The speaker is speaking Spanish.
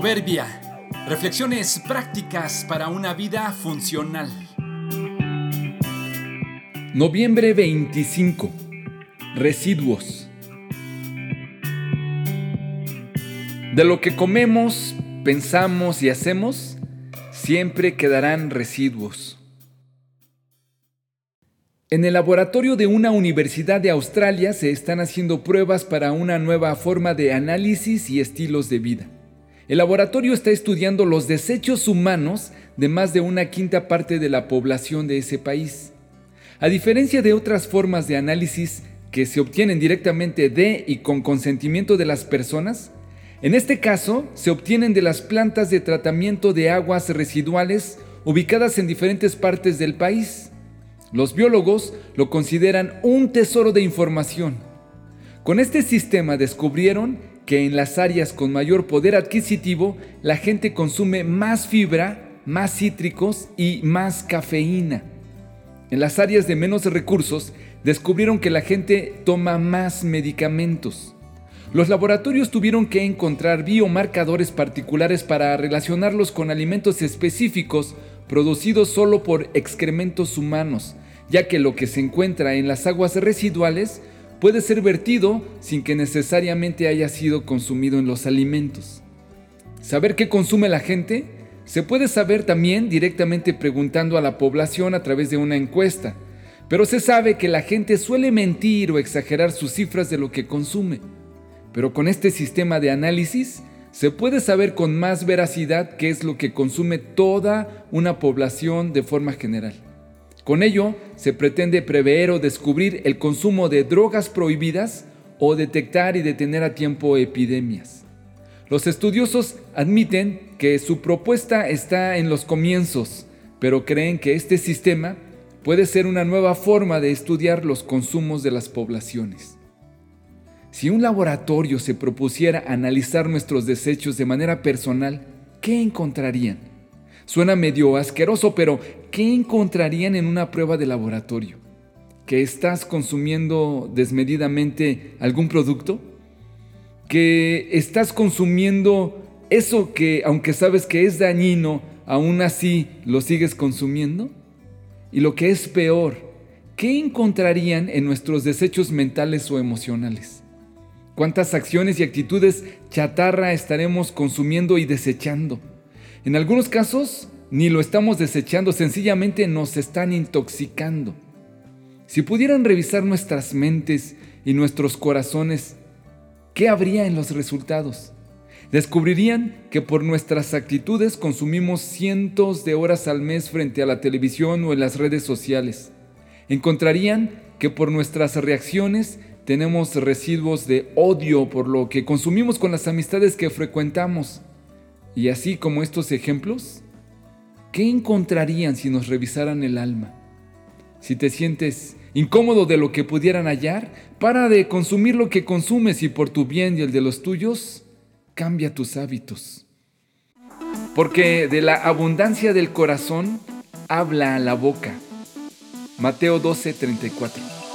Proverbia. Reflexiones prácticas para una vida funcional. Noviembre 25. Residuos. De lo que comemos, pensamos y hacemos, siempre quedarán residuos. En el laboratorio de una universidad de Australia se están haciendo pruebas para una nueva forma de análisis y estilos de vida. El laboratorio está estudiando los desechos humanos de más de una quinta parte de la población de ese país. A diferencia de otras formas de análisis que se obtienen directamente de y con consentimiento de las personas, en este caso se obtienen de las plantas de tratamiento de aguas residuales ubicadas en diferentes partes del país. Los biólogos lo consideran un tesoro de información. Con este sistema descubrieron que en las áreas con mayor poder adquisitivo la gente consume más fibra, más cítricos y más cafeína. En las áreas de menos recursos descubrieron que la gente toma más medicamentos. Los laboratorios tuvieron que encontrar biomarcadores particulares para relacionarlos con alimentos específicos producidos solo por excrementos humanos, ya que lo que se encuentra en las aguas residuales puede ser vertido sin que necesariamente haya sido consumido en los alimentos. Saber qué consume la gente se puede saber también directamente preguntando a la población a través de una encuesta, pero se sabe que la gente suele mentir o exagerar sus cifras de lo que consume. Pero con este sistema de análisis se puede saber con más veracidad qué es lo que consume toda una población de forma general. Con ello se pretende prever o descubrir el consumo de drogas prohibidas o detectar y detener a tiempo epidemias. Los estudiosos admiten que su propuesta está en los comienzos, pero creen que este sistema puede ser una nueva forma de estudiar los consumos de las poblaciones. Si un laboratorio se propusiera analizar nuestros desechos de manera personal, ¿qué encontrarían? Suena medio asqueroso, pero ¿qué encontrarían en una prueba de laboratorio? ¿Que estás consumiendo desmedidamente algún producto? ¿Que estás consumiendo eso que, aunque sabes que es dañino, aún así lo sigues consumiendo? Y lo que es peor, ¿qué encontrarían en nuestros desechos mentales o emocionales? ¿Cuántas acciones y actitudes chatarra estaremos consumiendo y desechando? En algunos casos, ni lo estamos desechando, sencillamente nos están intoxicando. Si pudieran revisar nuestras mentes y nuestros corazones, ¿qué habría en los resultados? Descubrirían que por nuestras actitudes consumimos cientos de horas al mes frente a la televisión o en las redes sociales. Encontrarían que por nuestras reacciones tenemos residuos de odio por lo que consumimos con las amistades que frecuentamos. Y así como estos ejemplos, ¿qué encontrarían si nos revisaran el alma? Si te sientes incómodo de lo que pudieran hallar, para de consumir lo que consumes y por tu bien y el de los tuyos, cambia tus hábitos. Porque de la abundancia del corazón habla la boca. Mateo 12, 34.